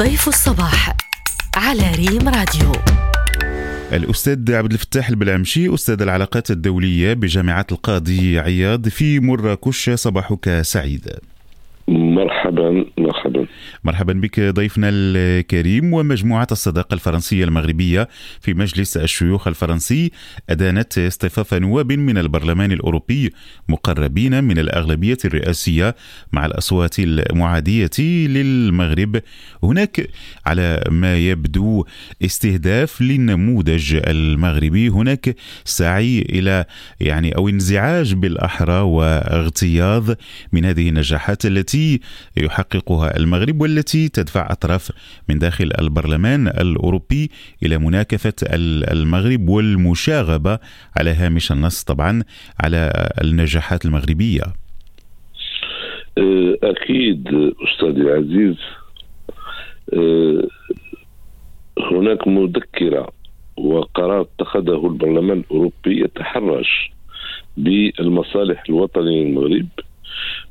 ضيف الصباح على ريم راديو. الأستاذ عبد الفتاح البلعمشي أستاذ العلاقات الدولية بجامعة القاضي عياض في مراكش. صباحك سعيد. مرحبا مرحبا. مرحبا بك ضيفنا الكريم ومجموعة الصداقة الفرنسية المغربية في مجلس الشيوخ الفرنسي. أدانت اصطفاف نواب من البرلمان الأوروبي مقربين من الأغلبية الرئاسية مع الأصوات المعادية للمغرب. هناك على ما يبدو استهداف للنموذج المغربي. هناك سعي إلى يعني أو انزعاج بالأحرى واغتياظ من هذه النجاحات التي التي يحققها المغرب. والتي تدفع أطراف من داخل البرلمان الأوروبي إلى مناكفة المغرب والمشاغبة على هامش النص طبعا على النجاحات المغربية. أه، أكيد أستاذي العزيز. أه، هناك مذكرة وقرار اتخذه البرلمان الأوروبي يتحرش بالمصالح الوطنية المغرب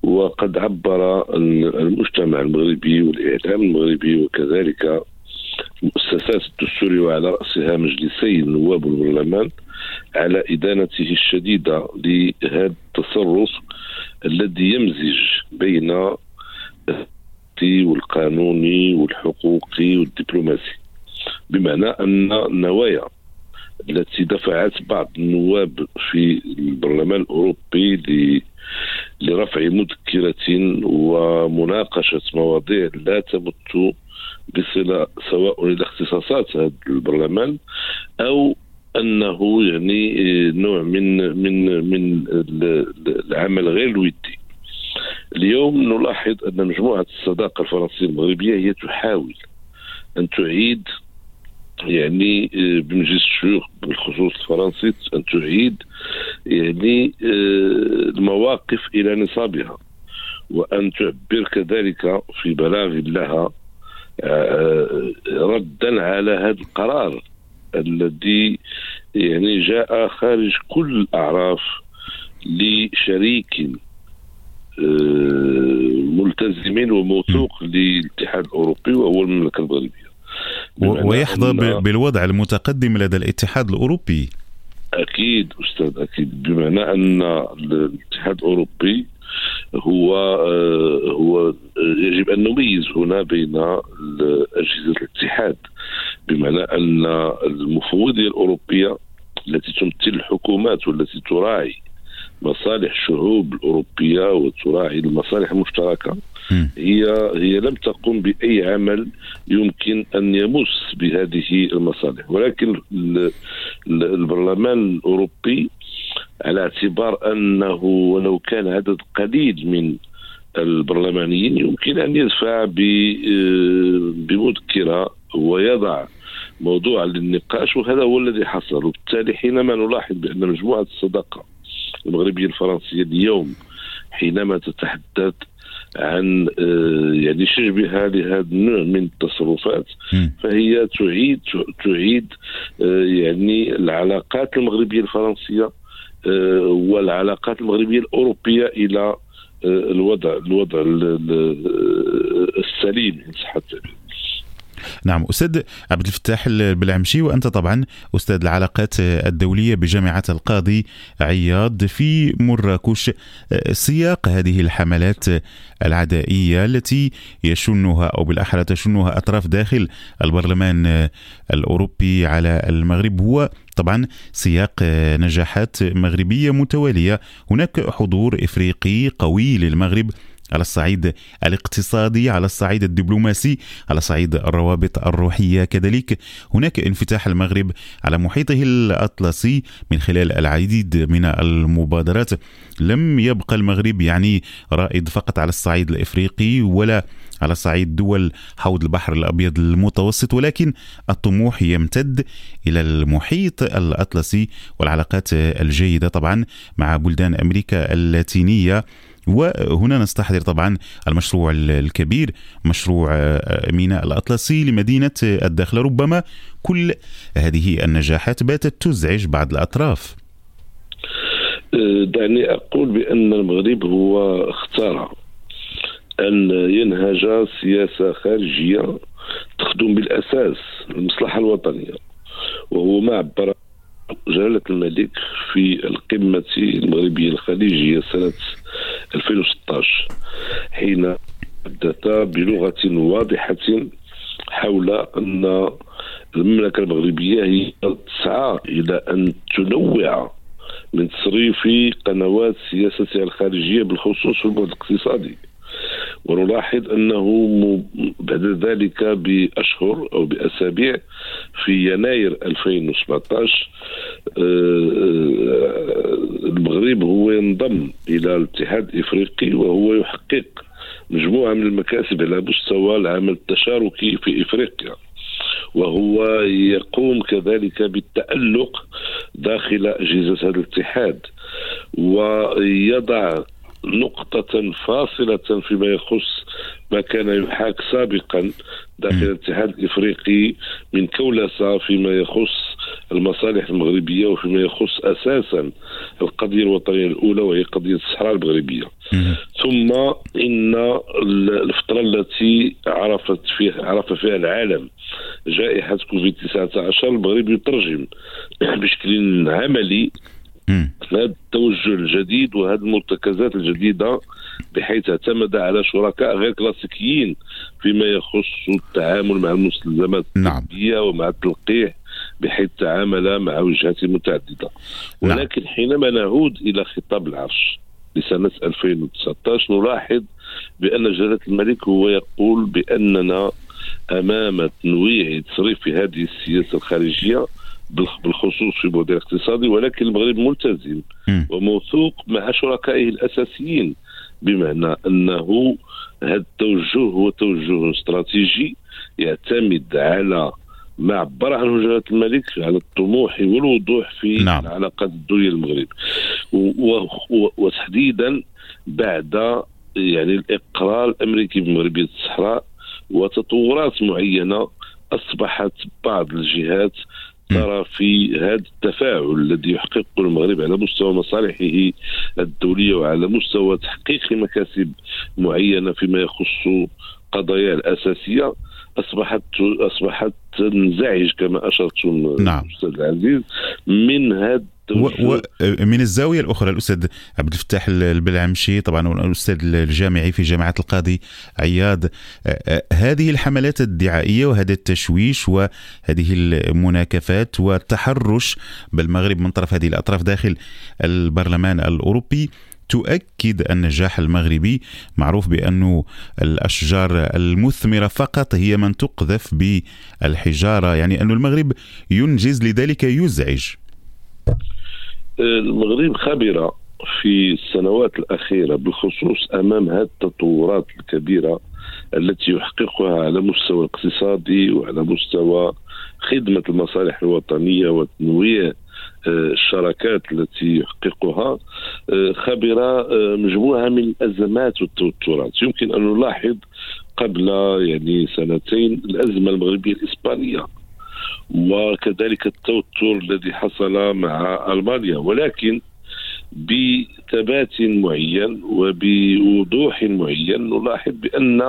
وقد عبر المجتمع المغربي والإعلام المغربي وكذلك المؤسسات الدستورية وعلى رأسها مجلسي النواب والبرلمان على إدانته الشديدة لهذا التصرف الذي يمزج بين والقانوني والحقوقي والدبلوماسي. بمعنى أن النوايا التي دفعت بعض النواب في البرلمان الأوروبي لرفع مذكرة ومناقشة مواضيع لا تمت بصلة سواء إلى اختصاصات هذا البرلمان أو أنه يعني نوع من من من العمل غير الودي. اليوم نلاحظ أن مجموعة الصداقة الفرنسية المغربية هي تحاول أن تعيد يعني آه، بمجلس الشيوخ بالخصوص الفرنسي أن تعيد يعني آه، المواقف إلى نصابها وأن تعبر كذلك في بلاغ لها آه، ردا على هذا القرار الذي يعني جاء خارج كل الأعراف لشريك ملتزم وموثوق للاتحاد الأوروبي وهو المملكة المغربيه ويحظى بالوضع المتقدم لدى الاتحاد الأوروبي. أكيد أستاذ أكيد. بمعنى أن الاتحاد الأوروبي هو آه، هو يجب أن نميز هنا بين اجهزه الاتحاد. بمعنى أن المفوضية الأوروبية التي تمثل الحكومات والتي تراعي مصالح الشعوب الأوروبية وتراعي المصالح المشتركة. هي هي لم تقم بأي عمل يمكن أن يمس بهذه المصالح. ولكن البرلمان الأوروبي على اعتبار أنه ولو كان عدد قليل من البرلمانيين يمكن أن يدفع بمذكرة ويضع موضوع للنقاش وهذا هو الذي حصل. وبالتالي حينما نلاحظ بأن مجموعة الصداقة المغربية الفرنسية اليوم حينما تتحدث عن آه، يعني شبهها لهذا النوع من التصرفات فهي تعيد تعيد آه، يعني العلاقات المغربية الفرنسية آه، والعلاقات المغربية الأوروبية إلى الوضع الوضع السليم إن صح التعبير نعم أستاذ عبد الفتاح البلعمشي وأنت طبعا أستاذ العلاقات الدولية بجامعة القاضي عياض في مراكش. سياق هذه الحملات العدائية التي يشنها أو بالأحرى تشنها أطراف داخل البرلمان الأوروبي على المغرب هو طبعا سياق نجاحات مغربية متوالية. هناك حضور إفريقي قوي للمغرب على الصعيد الاقتصادي على الصعيد الدبلوماسي على صعيد الروابط الروحية كذلك. هناك انفتاح المغرب على محيطه الأطلسي من خلال العديد من المبادرات. لم يبقى المغرب يعني رائد فقط على الصعيد الإفريقي ولا على صعيد دول حوض البحر الأبيض المتوسط ولكن الطموح يمتد إلى المحيط الأطلسي والعلاقات الجيدة طبعا مع بلدان أمريكا اللاتينية. وهنا نستحضر طبعا المشروع الكبير مشروع آه، ميناء الأطلسي لمدينة الداخلة ربما كل هذه النجاحات باتت تزعج بعض الأطراف. آه، دعني أقول بأن المغرب هو اختار أن ينهج سياسة خارجية يخدم بالأساس المصلحة الوطنية وهو ما عبر جلالة الملك في القمة المغربية الخليجية سنة 2016 حين تحدث بلغة واضحة حول أن المملكة المغربية هي تسعى إلى أن تنوع من تصريف قنوات سياستها الخارجية بالخصوص في البعد الاقتصادي ونلاحظ أنه بعد ذلك بأشهر أو بأسابيع في يناير 2017 آه، آه، المغرب هو ينضم إلى الاتحاد الافريقي وهو يحقق مجموعة من المكاسب على مستوى العمل التشاركي في إفريقيا. وهو يقوم كذلك بالتألق داخل أجهزة هذا الاتحاد ويضع نقطة فاصلة فيما يخص ما كان يحاك سابقا داخل الاتحاد الإفريقي من كولسه فيما يخص المصالح المغربية وفيما يخص أساسا القضية الوطنية الأولى وهي قضية الصحراء المغربية. ثم إن الفترة التي عرفت فيها عرف فيها العالم جائحة كوفيد 19 المغرب يترجم بشكل عملي هذا التوجه الجديد وهذه المرتكزات الجديدة بحيث اعتمد على شركاء غير كلاسيكيين فيما يخص التعامل مع المستلزمات نعم. ومع التلقيح بحيث تعامل مع وجهات متعددة نعم. ولكن نعم. حينما نعود إلى خطاب العرش لسنة 2019 نلاحظ بأن جلالة الملك هو يقول بأننا أمام تنويع تصريف في هذه السياسة الخارجية بالخصوص في بعد الاقتصادي ولكن المغرب ملتزم وموثوق مع شركائه الأساسيين بمعنى أنه هذا التوجه هو توجه استراتيجي يعتمد على ما عبر عنه جلاله الملك على الطموح والوضوح في نعم. العلاقات الدولية المغرب وتحديدا بعد يعني الإقرار الأمريكي بمغربية الصحراء وتطورات معينة أصبحت بعض الجهات ترى في هذا التفاعل الذي يحققه المغرب على مستوى مصالحه الدولية وعلى مستوى تحقيق مكاسب معينة فيما يخص قضايا الأساسية اصبحت أصبحت تنزعج كما اشرتم نعم. أستاذ العزيز من هذا و و من الزاوية الأخرى الأستاذ عبد الفتاح البلعمشي طبعا الأستاذ الجامعي في جامعة القاضي عياض هذه الحملات الدعائية وهذا التشويش وهذه المناكفات والتحرش بالمغرب من طرف هذه الأطراف داخل البرلمان الأوروبي تؤكد النجاح المغربي معروف بأن الأشجار المثمرة فقط هي من تقذف بالحجارة يعني أن المغرب ينجز لذلك يزعج. المغرب خبرة في السنوات الأخيرة بالخصوص أمام هذه التطورات الكبيرة التي يحققها على مستوى الاقتصادي وعلى مستوى خدمة المصالح الوطنية وتنويع آه، الشراكات التي يحققها آه، خبر آه، مجموعة من الأزمات والتوترات. يمكن أن نلاحظ قبل يعني سنتين الأزمة المغربية الإسبانية. وكذلك التوتر الذي حصل مع ألمانيا ولكن بثبات معين وبوضوح معين نلاحظ بأن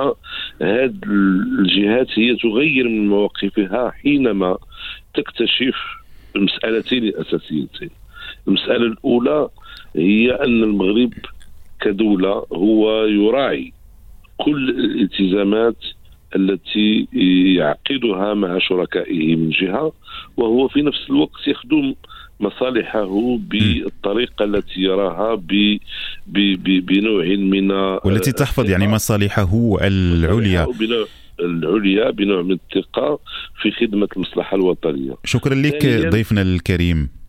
هذه الجهات هي تغير من مواقفها حينما تكتشف مسألتين أساسيتين. المسألة الأولى هي أن المغرب كدولة هو يراعي كل الالتزامات التي يعقدها مع شركائه من جهة وهو في نفس الوقت يخدم مصالحه بالطريقة التي يراها ب ب بنوع من والتي تحفظ يعني مصالحه العليا العليا بنوع من الثقة في خدمة المصلحة الوطنية. شكرا لك ضيفنا الكريم.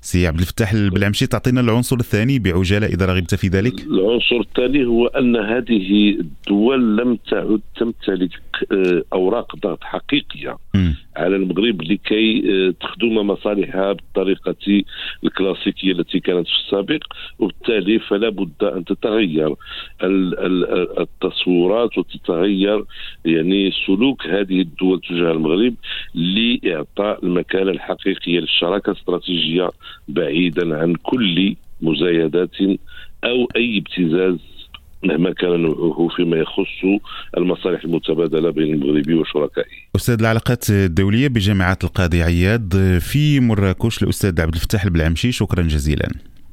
سي عبد الفتاح البلعمشي تعطينا العنصر الثاني بعجالة إذا رغبت في ذلك. العنصر الثاني هو أن هذه الدول لم تعد تمتلك آه، أوراق ضغط حقيقية م. على المغرب لكي آه، تخدم مصالحها بالطريقة الكلاسيكية التي كانت في السابق وبالتالي فلا بد أن تتغير التصورات وتتغير يعني سلوك هذه الدول تجاه المغرب لإعطاء المكانه الحقيقيه للشراكة الاستراتيجيه بعيدا عن كل مزايدات أو أي ابتزاز مهما كان نوعه فيما يخص المصالح المتبادلة بين المغربي وشركائه. أستاذ العلاقات الدولية بجامعة القاضي عياض في مراكش الاستاذ عبد الفتاح البلعمشي شكرا جزيلا.